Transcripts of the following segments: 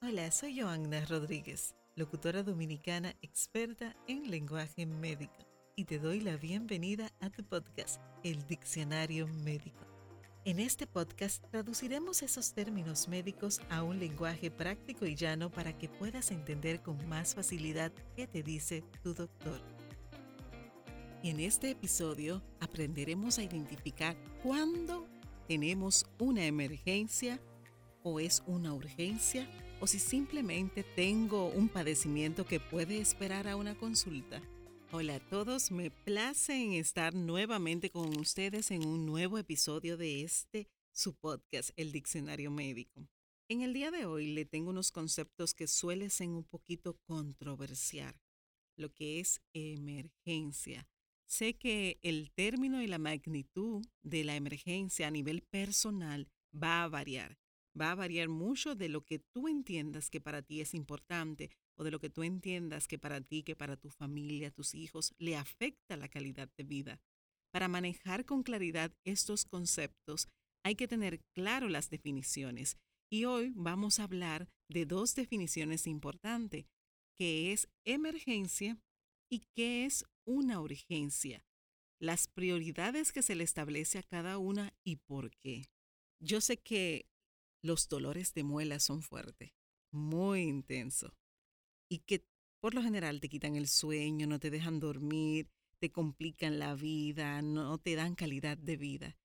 Hola, soy Joanna Rodríguez, locutora dominicana experta en lenguaje médico, y te doy la bienvenida a tu podcast, El Diccionario Médico. En este podcast traduciremos esos términos médicos a un lenguaje práctico y llano para que puedas entender con más facilidad qué te dice tu doctor. Y en este episodio aprenderemos a identificar cuándo tenemos una emergencia o es una urgencia o si simplemente tengo un padecimiento que puede esperar a una consulta. Hola a todos, me place en estar nuevamente con ustedes en un nuevo episodio de este su podcast, El Diccionario Médico. En el día de hoy le tengo unos conceptos que suelen ser un poquito controversial, lo que es emergencia. Sé que el término y la magnitud de la emergencia a nivel personal va a variar va a variar mucho de lo que tú entiendas que para ti es importante o de lo que tú entiendas que para ti, que para tu familia, tus hijos, le afecta la calidad de vida. Para manejar con claridad estos conceptos hay que tener claro las definiciones y hoy vamos a hablar de dos definiciones importantes, que es emergencia y qué es una urgencia, las prioridades que se le establece a cada una y por qué. Yo sé que los dolores de muela son fuertes, muy intensos, y que por lo general te quitan el sueño, no te dejan dormir, te complican la vida, no te dan calidad de vida.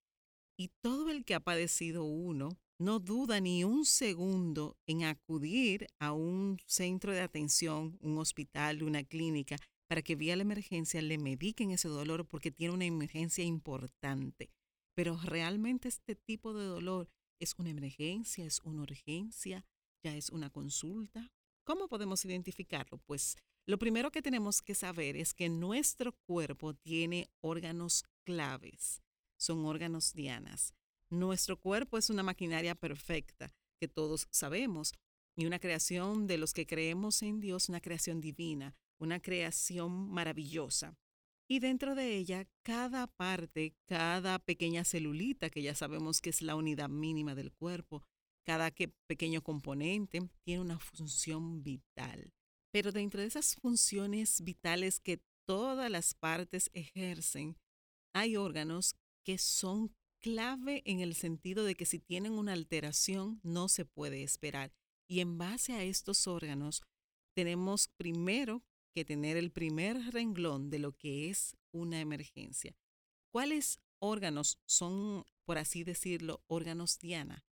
Y todo el que ha padecido uno no duda ni un segundo en acudir a un centro de atención, un hospital, una clínica, para que vía la emergencia le mediquen ese dolor porque tiene una emergencia importante. Pero realmente este tipo de dolor ¿Es una emergencia? ¿Es una urgencia? ¿Ya es una consulta? ¿Cómo podemos identificarlo? Pues lo primero que tenemos que saber es que nuestro cuerpo tiene órganos claves, son órganos dianas. Nuestro cuerpo es una maquinaria perfecta que todos sabemos y una creación de los que creemos en Dios, una creación divina, una creación maravillosa. Y dentro de ella, cada parte, cada pequeña celulita, que ya sabemos que es la unidad mínima del cuerpo, cada pequeño componente tiene una función vital. Pero dentro de esas funciones vitales que todas las partes ejercen, hay órganos que son clave en el sentido de que si tienen una alteración no se puede esperar. Y en base a estos órganos, tenemos primero que tener el primer renglón de lo que es una emergencia. ¿Cuáles órganos son, por así decirlo, órganos Diana?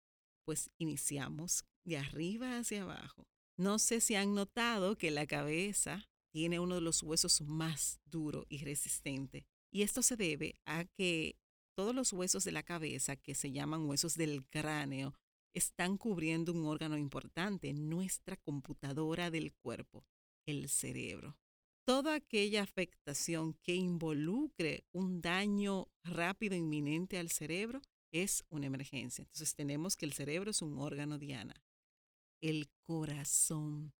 Pues iniciamos de arriba hacia abajo. No sé si han notado que la cabeza tiene uno de los huesos más duro y resistente. Y esto se debe a que todos los huesos de la cabeza, que se llaman huesos del cráneo, están cubriendo un órgano importante, nuestra computadora del cuerpo el cerebro. Toda aquella afectación que involucre un daño rápido, inminente al cerebro, es una emergencia. Entonces tenemos que el cerebro es un órgano diana. El corazón.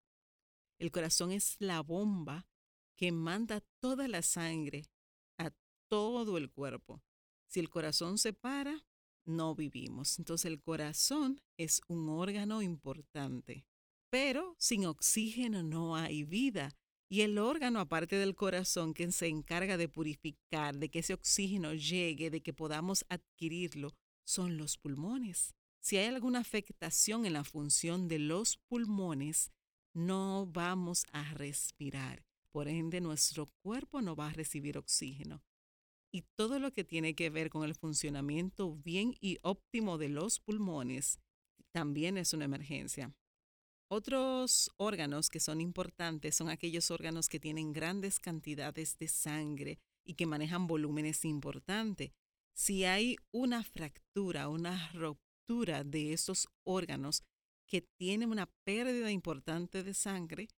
El corazón es la bomba que manda toda la sangre a todo el cuerpo. Si el corazón se para, no vivimos. Entonces el corazón es un órgano importante. Pero sin oxígeno no hay vida. Y el órgano, aparte del corazón, que se encarga de purificar, de que ese oxígeno llegue, de que podamos adquirirlo, son los pulmones. Si hay alguna afectación en la función de los pulmones, no vamos a respirar. Por ende, nuestro cuerpo no va a recibir oxígeno. Y todo lo que tiene que ver con el funcionamiento bien y óptimo de los pulmones también es una emergencia. Otros órganos que son importantes son aquellos órganos que tienen grandes cantidades de sangre y que manejan volúmenes importantes. Si hay una fractura, una ruptura de esos órganos que tienen una pérdida importante de sangre,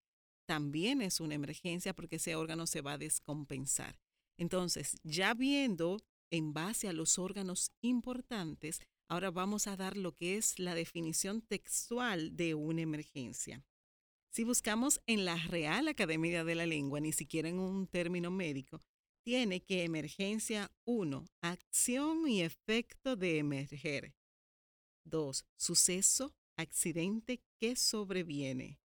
también es una emergencia porque ese órgano se va a descompensar. Entonces, ya viendo en base a los órganos importantes, Ahora vamos a dar lo que es la definición textual de una emergencia. Si buscamos en la Real Academia de la Lengua, ni siquiera en un término médico, tiene que emergencia 1, acción y efecto de emerger. 2. Suceso accidente que sobreviene,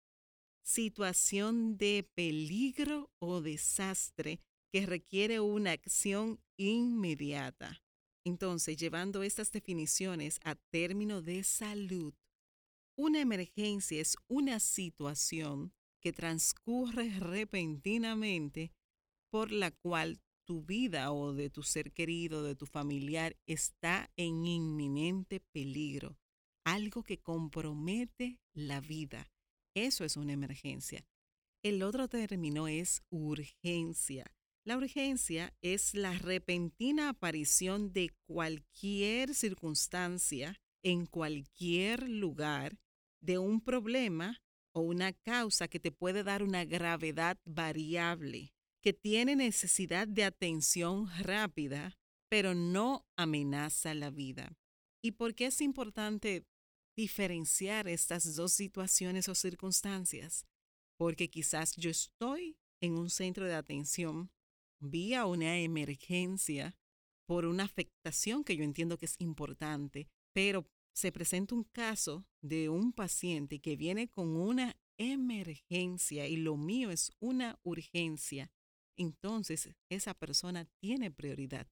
situación de peligro o desastre que requiere una acción inmediata. Entonces, llevando estas definiciones a término de salud, una emergencia es una situación que transcurre repentinamente por la cual tu vida o de tu ser querido, de tu familiar, está en inminente peligro, algo que compromete la vida. Eso es una emergencia. El otro término es urgencia. La urgencia es la repentina aparición de cualquier circunstancia en cualquier lugar de un problema o una causa que te puede dar una gravedad variable que tiene necesidad de atención rápida, pero no amenaza la vida. ¿Y por qué es importante diferenciar estas dos situaciones o circunstancias? Porque quizás yo estoy en un centro de atención vía una emergencia por una afectación que yo entiendo que es importante, pero se presenta un caso de un paciente que viene con una emergencia y lo mío es una urgencia entonces esa persona tiene prioridad,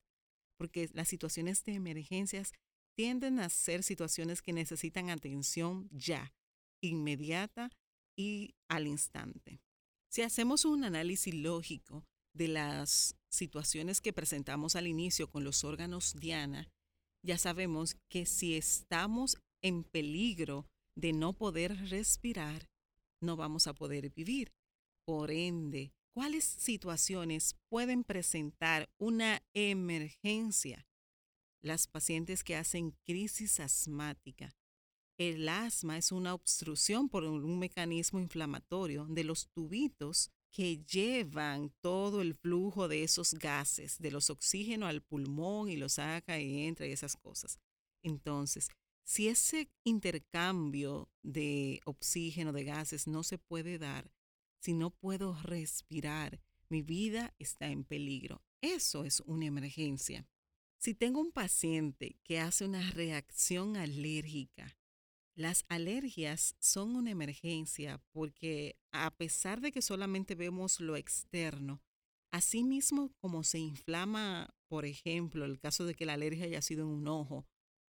porque las situaciones de emergencias tienden a ser situaciones que necesitan atención ya, inmediata y al instante. Si hacemos un análisis lógico de las situaciones que presentamos al inicio con los órganos Diana, ya sabemos que si estamos en peligro de no poder respirar, no vamos a poder vivir. Por ende, ¿Cuáles situaciones pueden presentar una emergencia? Las pacientes que hacen crisis asmática. El asma es una obstrucción por un mecanismo inflamatorio de los tubitos que llevan todo el flujo de esos gases, de los oxígenos al pulmón y lo saca y entra y esas cosas. Entonces, si ese intercambio de oxígeno, de gases, no se puede dar, si no puedo respirar, mi vida está en peligro. Eso es una emergencia. Si tengo un paciente que hace una reacción alérgica, las alergias son una emergencia porque a pesar de que solamente vemos lo externo, así mismo como se inflama, por ejemplo, el caso de que la alergia haya sido en un ojo,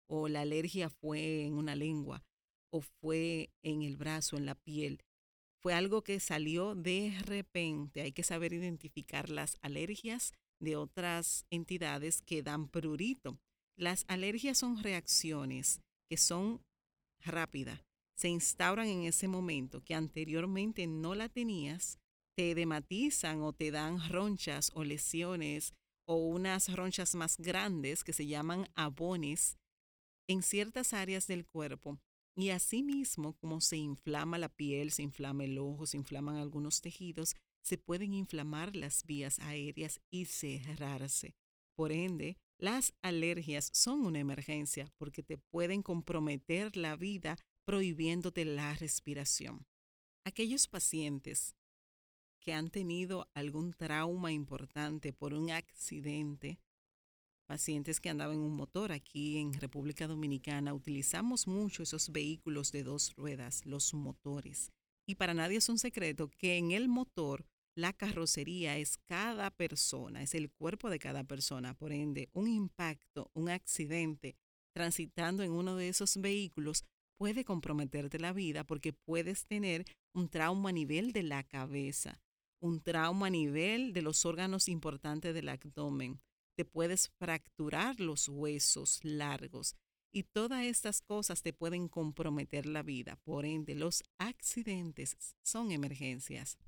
o la alergia fue en una lengua, o fue en el brazo, en la piel, fue algo que salió de repente. Hay que saber identificar las alergias de otras entidades que dan prurito. Las alergias son reacciones que son rápidas. Se instauran en ese momento que anteriormente no la tenías, te dematizan o te dan ronchas o lesiones o unas ronchas más grandes que se llaman abones en ciertas áreas del cuerpo y asimismo, como se inflama la piel, se inflama el ojo, se inflaman algunos tejidos, se pueden inflamar las vías aéreas y cerrarse. Por ende, las alergias son una emergencia porque te pueden comprometer la vida prohibiéndote la respiración. Aquellos pacientes que han tenido algún trauma importante por un accidente pacientes que andaban en un motor aquí en República Dominicana, utilizamos mucho esos vehículos de dos ruedas, los motores. Y para nadie es un secreto que en el motor la carrocería es cada persona, es el cuerpo de cada persona. Por ende, un impacto, un accidente transitando en uno de esos vehículos puede comprometerte la vida porque puedes tener un trauma a nivel de la cabeza, un trauma a nivel de los órganos importantes del abdomen, te puedes fracturar los huesos largos y todas estas cosas te pueden comprometer la vida. Por ende, los accidentes son emergencias.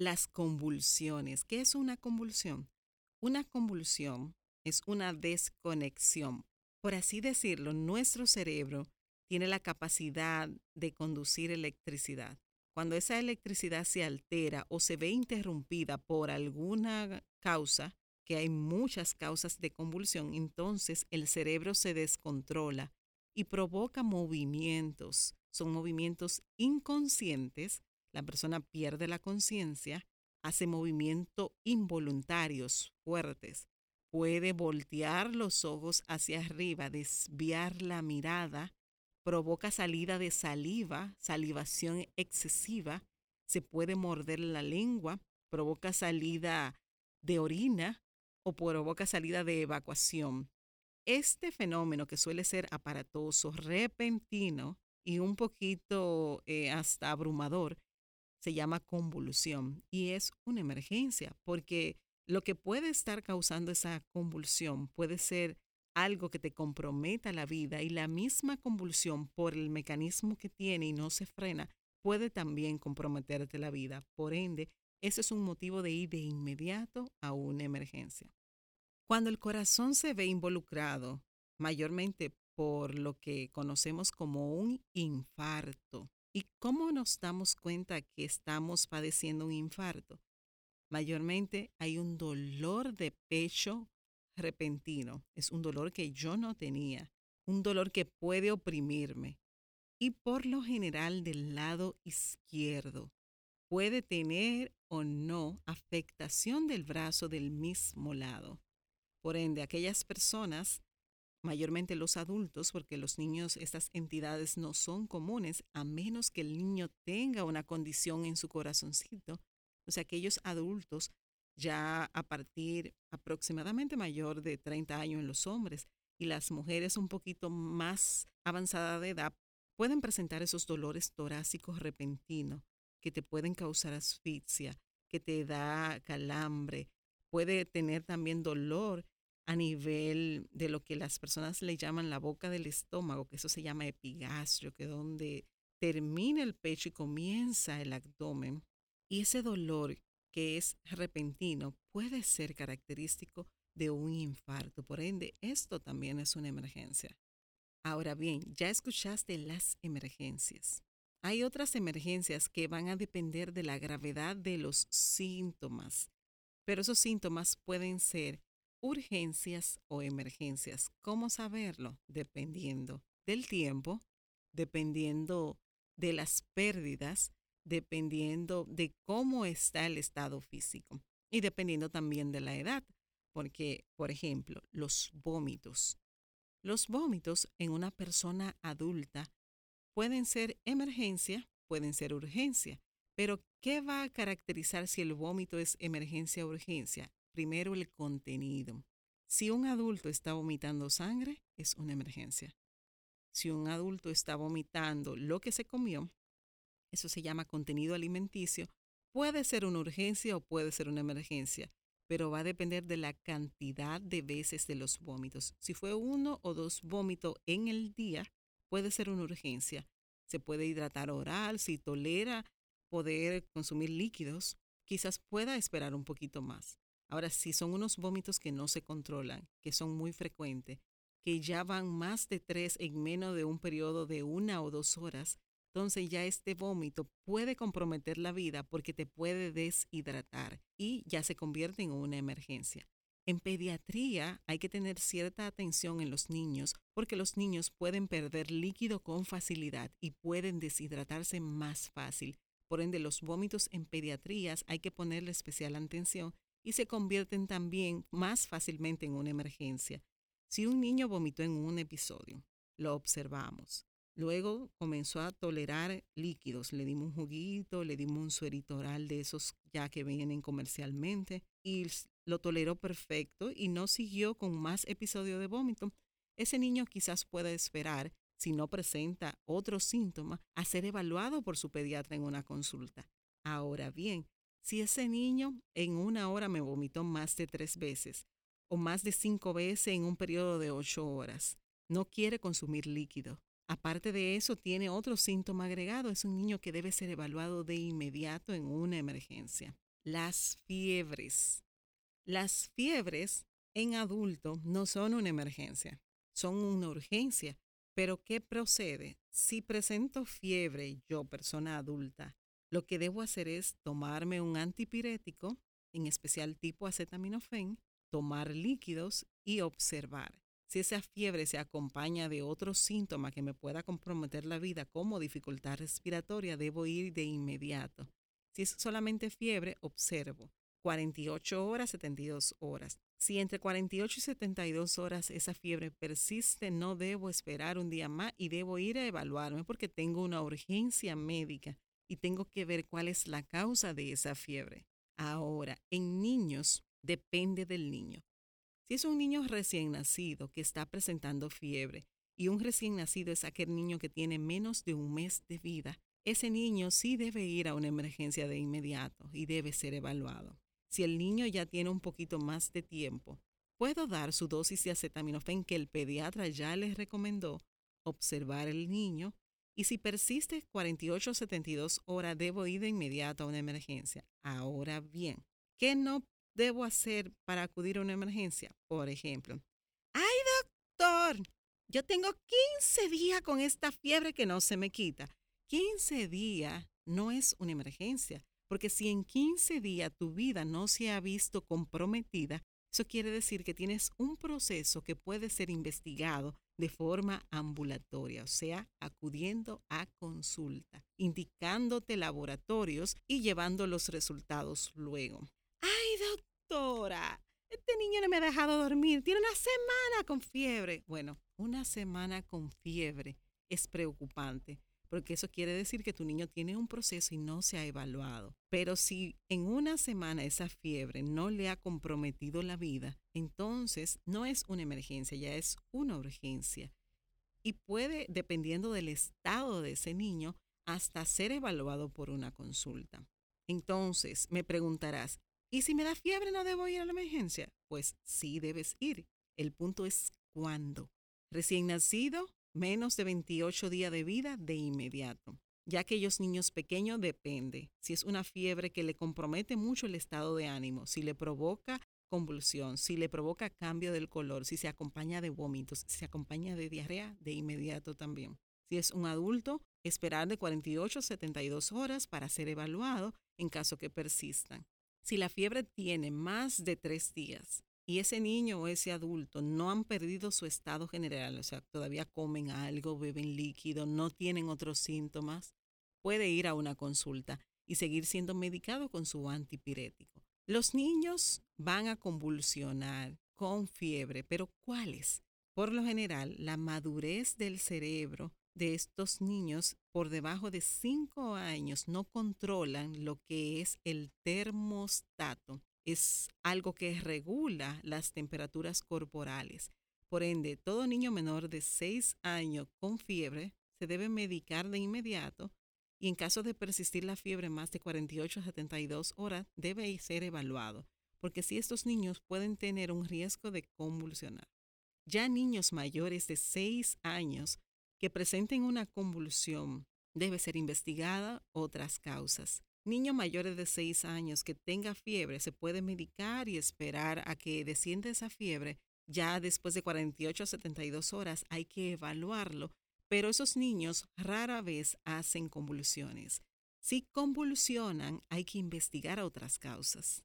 Las convulsiones. ¿Qué es una convulsión? Una convulsión es una desconexión. Por así decirlo, nuestro cerebro tiene la capacidad de conducir electricidad. Cuando esa electricidad se altera o se ve interrumpida por alguna causa, que hay muchas causas de convulsión, entonces el cerebro se descontrola y provoca movimientos. Son movimientos inconscientes, la persona pierde la conciencia, hace movimientos involuntarios fuertes, puede voltear los ojos hacia arriba, desviar la mirada, provoca salida de saliva, salivación excesiva, se puede morder la lengua, provoca salida de orina o provoca salida de evacuación. Este fenómeno que suele ser aparatoso, repentino y un poquito eh, hasta abrumador, se llama convulsión y es una emergencia porque lo que puede estar causando esa convulsión puede ser algo que te comprometa la vida y la misma convulsión por el mecanismo que tiene y no se frena puede también comprometerte la vida. Por ende, ese es un motivo de ir de inmediato a una emergencia. Cuando el corazón se ve involucrado, mayormente por lo que conocemos como un infarto, ¿y cómo nos damos cuenta que estamos padeciendo un infarto? Mayormente hay un dolor de pecho repentino. Es un dolor que yo no tenía, un dolor que puede oprimirme. Y por lo general del lado izquierdo puede tener o no afectación del brazo del mismo lado. Por ende, aquellas personas, mayormente los adultos, porque los niños, estas entidades no son comunes, a menos que el niño tenga una condición en su corazoncito, o sea, aquellos adultos ya a partir aproximadamente mayor de 30 años en los hombres y las mujeres un poquito más avanzada de edad pueden presentar esos dolores torácicos repentinos que te pueden causar asfixia, que te da calambre, puede tener también dolor a nivel de lo que las personas le llaman la boca del estómago, que eso se llama epigastrio, que es donde termina el pecho y comienza el abdomen. Y ese dolor que es repentino puede ser característico de un infarto. Por ende, esto también es una emergencia. Ahora bien, ya escuchaste las emergencias. Hay otras emergencias que van a depender de la gravedad de los síntomas, pero esos síntomas pueden ser urgencias o emergencias. ¿Cómo saberlo? Dependiendo del tiempo, dependiendo de las pérdidas, dependiendo de cómo está el estado físico y dependiendo también de la edad. Porque, por ejemplo, los vómitos. Los vómitos en una persona adulta pueden ser emergencia, pueden ser urgencia. Pero, ¿qué va a caracterizar si el vómito es emergencia o urgencia? Primero, el contenido. Si un adulto está vomitando sangre, es una emergencia. Si un adulto está vomitando lo que se comió, eso se llama contenido alimenticio, puede ser una urgencia o puede ser una emergencia, pero va a depender de la cantidad de veces de los vómitos. Si fue uno o dos vómitos en el día, puede ser una urgencia. Se puede hidratar oral, si tolera poder consumir líquidos, quizás pueda esperar un poquito más. Ahora, si son unos vómitos que no se controlan, que son muy frecuentes, que ya van más de tres en menos de un periodo de una o dos horas, entonces ya este vómito puede comprometer la vida porque te puede deshidratar y ya se convierte en una emergencia. En pediatría hay que tener cierta atención en los niños porque los niños pueden perder líquido con facilidad y pueden deshidratarse más fácil. Por ende, los vómitos en pediatrías hay que ponerle especial atención y se convierten también más fácilmente en una emergencia. Si un niño vomitó en un episodio, lo observamos. Luego comenzó a tolerar líquidos. Le dimos un juguito, le dimos un suerito oral de esos ya que vienen comercialmente y lo toleró perfecto y no siguió con más episodios de vómito. Ese niño quizás pueda esperar, si no presenta otros síntomas, a ser evaluado por su pediatra en una consulta. Ahora bien, si ese niño en una hora me vomitó más de tres veces o más de cinco veces en un periodo de ocho horas, no quiere consumir líquido, Aparte de eso, tiene otro síntoma agregado. Es un niño que debe ser evaluado de inmediato en una emergencia. Las fiebres. Las fiebres en adulto no son una emergencia, son una urgencia. Pero ¿qué procede? Si presento fiebre, yo, persona adulta, lo que debo hacer es tomarme un antipirético, en especial tipo acetaminofén, tomar líquidos y observar. Si esa fiebre se acompaña de otro síntoma que me pueda comprometer la vida, como dificultad respiratoria, debo ir de inmediato. Si es solamente fiebre, observo. 48 horas, 72 horas. Si entre 48 y 72 horas esa fiebre persiste, no debo esperar un día más y debo ir a evaluarme porque tengo una urgencia médica y tengo que ver cuál es la causa de esa fiebre. Ahora, en niños depende del niño. Si es un niño recién nacido que está presentando fiebre y un recién nacido es aquel niño que tiene menos de un mes de vida, ese niño sí debe ir a una emergencia de inmediato y debe ser evaluado. Si el niño ya tiene un poquito más de tiempo, puedo dar su dosis de acetaminofén que el pediatra ya les recomendó, observar el niño y si persiste 48 o 72 horas, debo ir de inmediato a una emergencia. Ahora bien, ¿qué no debo hacer para acudir a una emergencia? Por ejemplo, ¡ay, doctor! Yo tengo 15 días con esta fiebre que no se me quita. 15 días no es una emergencia. Porque si en 15 días tu vida no se ha visto comprometida, eso quiere decir que tienes un proceso que puede ser investigado de forma ambulatoria, o sea, acudiendo a consulta, indicándote laboratorios y llevando los resultados luego. ¡Ay, doctora! Este niño no me ha dejado dormir, tiene una semana con fiebre. Bueno, una semana con fiebre es preocupante porque eso quiere decir que tu niño tiene un proceso y no se ha evaluado. Pero si en una semana esa fiebre no le ha comprometido la vida, entonces no es una emergencia, ya es una urgencia. Y puede, dependiendo del estado de ese niño, hasta ser evaluado por una consulta. Entonces, me preguntarás, ¿y si me da fiebre no debo ir a la emergencia? Pues sí debes ir. El punto es cuándo. Recién nacido, menos de 28 días de vida de inmediato. Ya aquellos niños pequeños depende. Si es una fiebre que le compromete mucho el estado de ánimo, si le provoca convulsión, si le provoca cambio del color, si se acompaña de vómitos, si se acompaña de diarrea, de inmediato también. Si es un adulto, esperar de 48 a 72 horas para ser evaluado en caso que persistan. Si la fiebre tiene más de tres días y ese niño o ese adulto no han perdido su estado general, o sea, todavía comen algo, beben líquido, no tienen otros síntomas, puede ir a una consulta y seguir siendo medicado con su antipirético. Los niños van a convulsionar con fiebre, pero ¿cuáles? Por lo general, la madurez del cerebro de estos niños por debajo de 5 años no controlan lo que es el termostato es algo que regula las temperaturas corporales. Por ende, todo niño menor de 6 años con fiebre se debe medicar de inmediato y en caso de persistir la fiebre más de 48 a 72 horas debe ser evaluado, porque si estos niños pueden tener un riesgo de convulsionar. Ya niños mayores de 6 años que presenten una convulsión debe ser investigada otras causas. Niño mayores de 6 años que tenga fiebre se puede medicar y esperar a que descienda esa fiebre. Ya después de 48 a 72 horas hay que evaluarlo, pero esos niños rara vez hacen convulsiones. Si convulsionan, hay que investigar otras causas.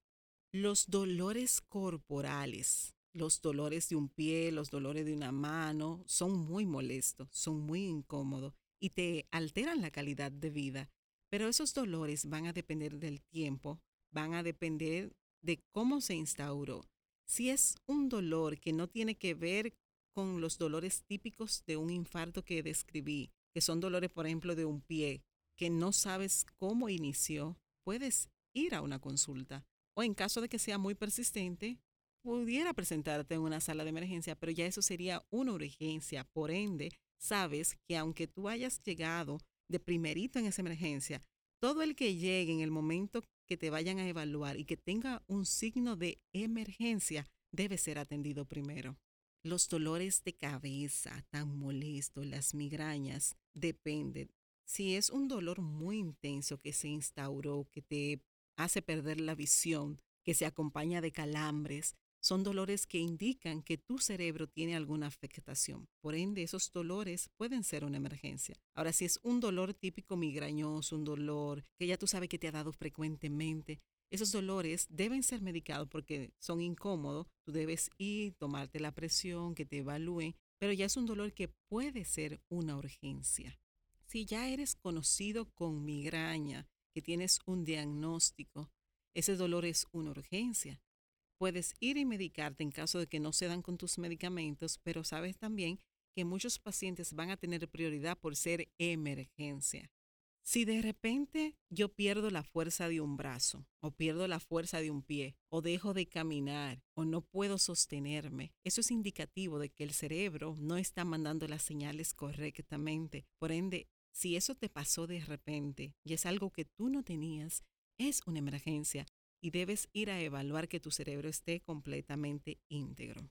Los dolores corporales, los dolores de un pie, los dolores de una mano, son muy molestos, son muy incómodos y te alteran la calidad de vida. Pero esos dolores van a depender del tiempo, van a depender de cómo se instauró. Si es un dolor que no tiene que ver con los dolores típicos de un infarto que describí, que son dolores, por ejemplo, de un pie, que no sabes cómo inició, puedes ir a una consulta. O en caso de que sea muy persistente, pudiera presentarte en una sala de emergencia, pero ya eso sería una urgencia. Por ende, sabes que aunque tú hayas llegado de primerito en esa emergencia, todo el que llegue en el momento que te vayan a evaluar y que tenga un signo de emergencia debe ser atendido primero. Los dolores de cabeza tan molestos, las migrañas, dependen. Si es un dolor muy intenso que se instauró, que te hace perder la visión, que se acompaña de calambres, son dolores que indican que tu cerebro tiene alguna afectación. Por ende, esos dolores pueden ser una emergencia. Ahora, si es un dolor típico migrañoso, un dolor que ya tú sabes que te ha dado frecuentemente, esos dolores deben ser medicados porque son incómodos. Tú debes ir, tomarte la presión, que te evalúen, pero ya es un dolor que puede ser una urgencia. Si ya eres conocido con migraña, que tienes un diagnóstico, ese dolor es una urgencia. Puedes ir y medicarte en caso de que no se dan con tus medicamentos, pero sabes también que muchos pacientes van a tener prioridad por ser emergencia. Si de repente yo pierdo la fuerza de un brazo, o pierdo la fuerza de un pie, o dejo de caminar, o no puedo sostenerme, eso es indicativo de que el cerebro no está mandando las señales correctamente. Por ende, si eso te pasó de repente y es algo que tú no tenías, es una emergencia y debes ir a evaluar que tu cerebro esté completamente íntegro.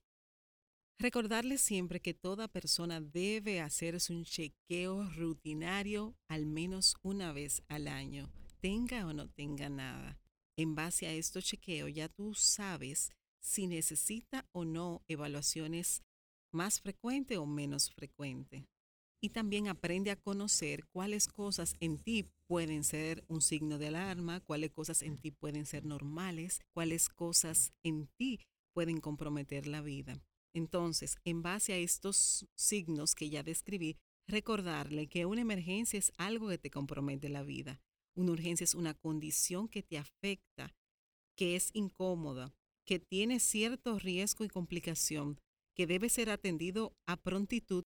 Recordarles siempre que toda persona debe hacerse un chequeo rutinario al menos una vez al año, tenga o no tenga nada. En base a estos chequeos ya tú sabes si necesita o no evaluaciones más frecuentes o menos frecuentes. Y también aprende a conocer cuáles cosas en ti pueden ser un signo de alarma, cuáles cosas en ti pueden ser normales, cuáles cosas en ti pueden comprometer la vida. Entonces, en base a estos signos que ya describí, recordarle que una emergencia es algo que te compromete la vida. Una urgencia es una condición que te afecta, que es incómoda, que tiene cierto riesgo y complicación, que debe ser atendido a prontitud,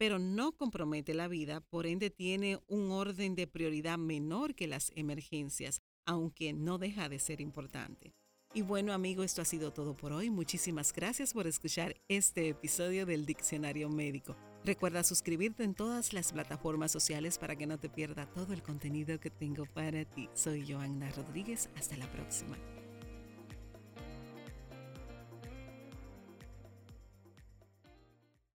pero no compromete la vida, por ende tiene un orden de prioridad menor que las emergencias, aunque no deja de ser importante. Y bueno, amigo, esto ha sido todo por hoy. Muchísimas gracias por escuchar este episodio del Diccionario Médico. Recuerda suscribirte en todas las plataformas sociales para que no te pierda todo el contenido que tengo para ti. Soy Joanna Rodríguez. Hasta la próxima.